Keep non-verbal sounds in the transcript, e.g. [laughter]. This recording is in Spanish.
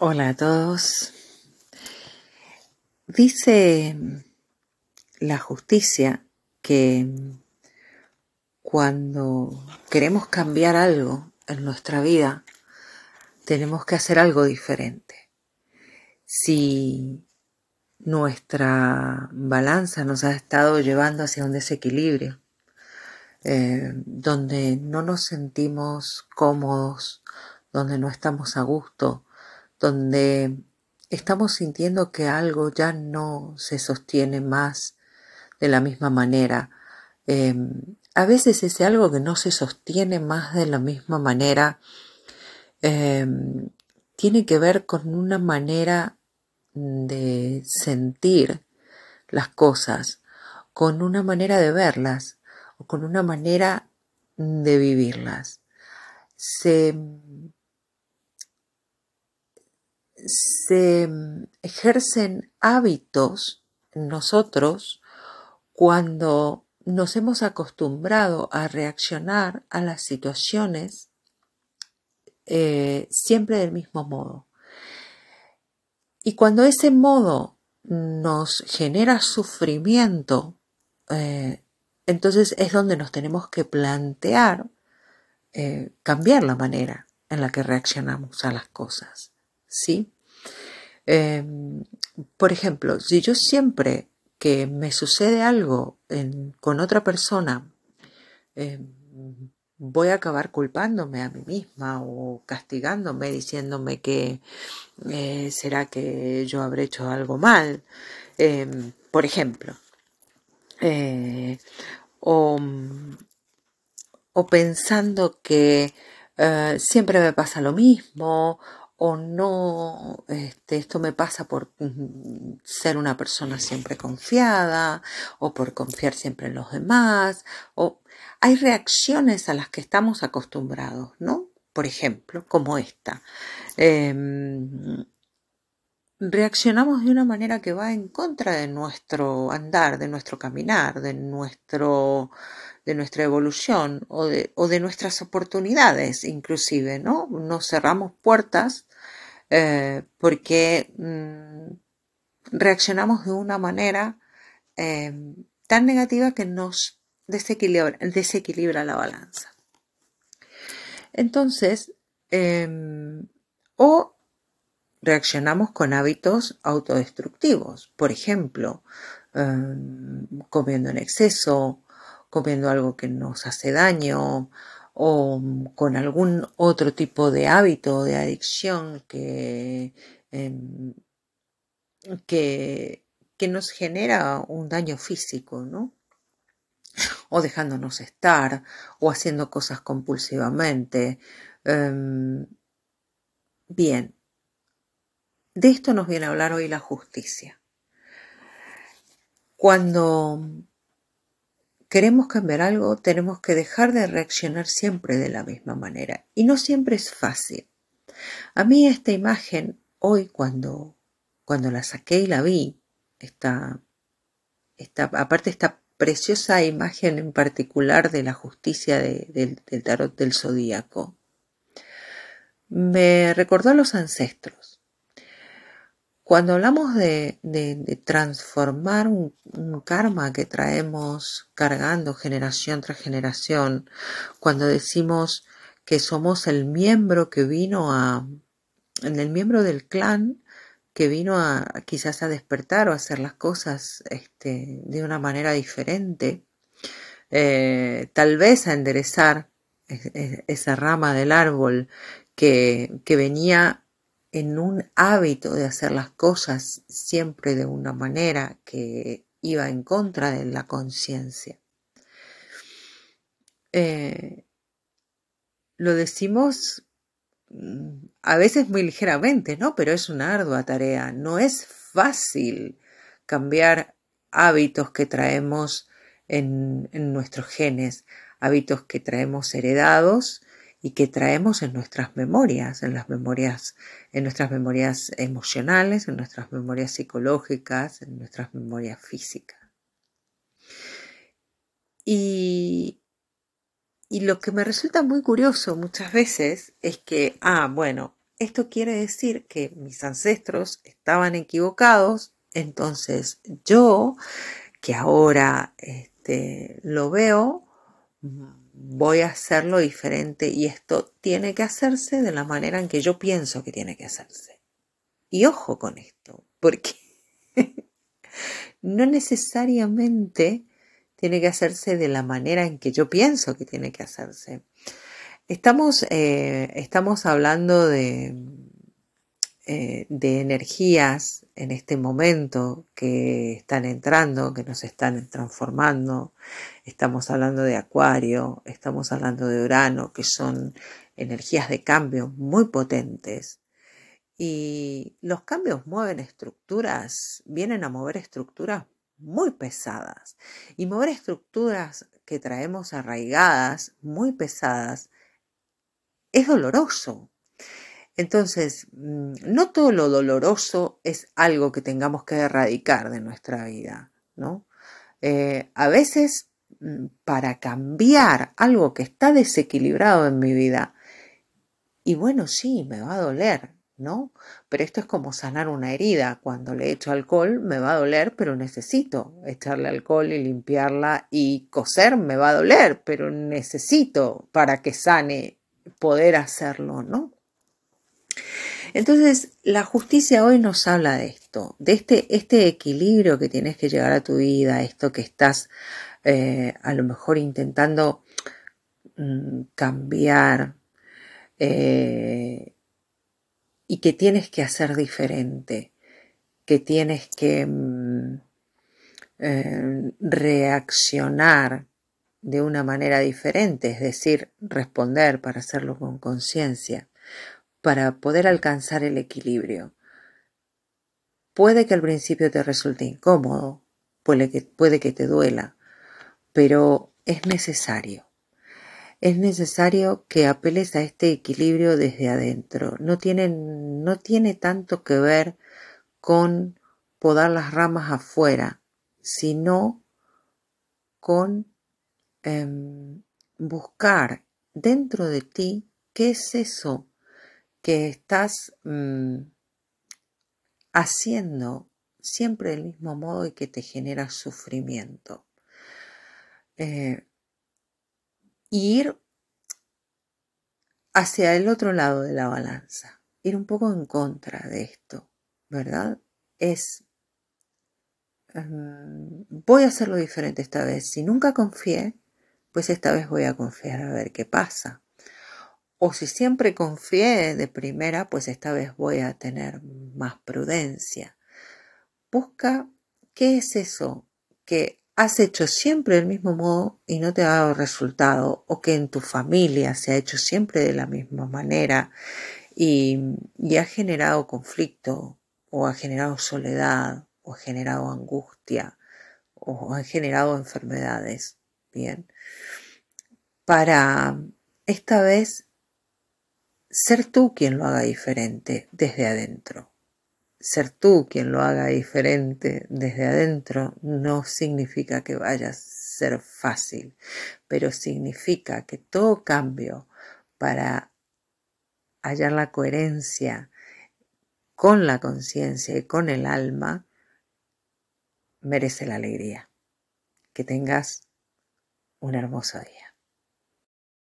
Hola a todos. Dice la justicia que cuando queremos cambiar algo en nuestra vida, tenemos que hacer algo diferente. Si nuestra balanza nos ha estado llevando hacia un desequilibrio, eh, donde no nos sentimos cómodos, donde no estamos a gusto, donde estamos sintiendo que algo ya no se sostiene más de la misma manera. Em, a veces ese algo que no se sostiene más de la misma manera em, tiene que ver con una manera de sentir las cosas, con una manera de verlas o con una manera de vivirlas. Se se ejercen hábitos en nosotros cuando nos hemos acostumbrado a reaccionar a las situaciones eh, siempre del mismo modo. Y cuando ese modo nos genera sufrimiento, eh, entonces es donde nos tenemos que plantear eh, cambiar la manera en la que reaccionamos a las cosas. ¿Sí? Em, por ejemplo, si yo siempre que me sucede algo con otra persona, em, voy a acabar culpándome a mí misma o castigándome, diciéndome que eh, será que yo habré hecho algo mal, por ejemplo. Eh, o, pensando que eh, siempre me pasa lo mismo o no, este, esto me pasa por ser una persona siempre confiada o por confiar siempre en los demás, o hay reacciones a las que estamos acostumbrados, ¿no? Por ejemplo, como esta. Em, reaccionamos de una manera que va en contra de nuestro andar, de nuestro caminar, de nuestro de nuestra evolución o de, o de nuestras oportunidades inclusive, ¿no? Nos cerramos puertas eh, porque mm, reaccionamos de una manera eh, tan negativa que nos desequilibra, la balanza. Entonces, em, o reaccionamos con hábitos autodestructivos, por ejemplo, em, comiendo en exceso, comiendo algo que nos hace daño, o con algún otro tipo de hábito de adicción que, em, que, que, nos genera un daño físico, ¿no? O dejándonos estar, o haciendo cosas compulsivamente. Em, bien, de esto nos viene a hablar hoy la justicia. Cuando queremos cambiar algo, tenemos que dejar de reaccionar siempre de la misma manera. Y no siempre es fácil. A mí esta imagen, hoy cuando, cuando la saqué y la vi, esta, esta, aparte esta preciosa imagen en particular de la justicia del tarot del zodíaco, me recordó a los ancestros. Cuando hablamos de, transformar un, karma que traemos cargando generación tras generación, cuando decimos que somos el miembro que vino a, el miembro del clan que vino quizás a despertar o a hacer las cosas este, de una manera diferente, eh, tal vez a enderezar esa rama del árbol que, que venía en un hábito de hacer las cosas siempre de una manera que iba en contra de la conciencia. Eh, lo decimos mm, a veces muy ligeramente, ¿no? Pero es una ardua tarea. No es fácil cambiar hábitos que traemos en nuestros genes, hábitos que traemos heredados y que traemos en nuestras memorias, en las memorias, en nuestras memorias emocionales, en nuestras memorias psicológicas, en nuestras memorias físicas. Y, y lo que me resulta muy curioso muchas veces es que, ah, bueno, esto quiere decir que mis ancestros estaban equivocados, entonces yo, que ahora este, lo veo, voy a hacerlo diferente y esto tiene que hacerse de la manera en que yo pienso que tiene que hacerse. Y ojo con esto, porque [laughs] no necesariamente tiene que hacerse de la manera en que yo pienso que tiene que hacerse. Estamos, eh, estamos hablando de, eh, de energías en este momento que están entrando, que nos están transformando. Estamos hablando de Acuario, estamos hablando de Urano, que son energías de cambio muy potentes. Y los cambios mueven estructuras, vienen a mover estructuras muy pesadas. Y mover estructuras que traemos arraigadas, muy pesadas, es doloroso. Entonces, mm, no todo lo doloroso es algo que tengamos que erradicar de nuestra vida, ¿no? Eh, a veces, mm, para cambiar algo que está desequilibrado en mi vida, y bueno, sí, me va a doler, ¿no? Pero esto es como sanar una herida. Cuando le echo alcohol me va a doler, pero necesito echarle alcohol y limpiarla y coser me va a doler, pero necesito para que sane poder hacerlo, ¿no? Entonces, la justicia hoy nos habla de esto, de este, este equilibrio que tienes que llegar a tu vida, esto que estás eh, a lo mejor intentando mm, cambiar, eh, y que tienes que hacer diferente, que tienes que mm, eh, reaccionar de una manera diferente, es decir, responder para hacerlo con conciencia, para poder alcanzar el equilibrio. Puede que al principio te resulte incómodo, puede que, puede que te duela, pero es necesario es necesario que apeles a este equilibrio desde adentro. No tiene, no tiene tanto que ver con podar las ramas afuera, sino con em, buscar dentro de ti qué es eso que estás mm, haciendo siempre del mismo modo y que te genera sufrimiento. Eh, ir hacia el otro lado de la balanza, ir un poco en contra de esto, ¿verdad? Es, em, voy a hacerlo diferente esta vez. Si nunca confié, pues esta vez voy a confiar a ver qué pasa. O si siempre confié de primera, pues esta vez voy a tener más prudencia. Busca qué es eso que has hecho siempre del mismo modo y no te ha dado resultado, o que en tu familia se ha hecho siempre de la misma manera y, ha generado conflicto, o ha generado soledad, o ha generado angustia, o ha generado enfermedades. Bien. Para esta vez ser tú quien lo haga diferente desde adentro ser tú quien lo haga diferente desde adentro no significa que vaya a ser fácil, pero significa que todo cambio para hallar la coherencia con la conciencia y con el alma merece la alegría. Que tengas un hermoso día.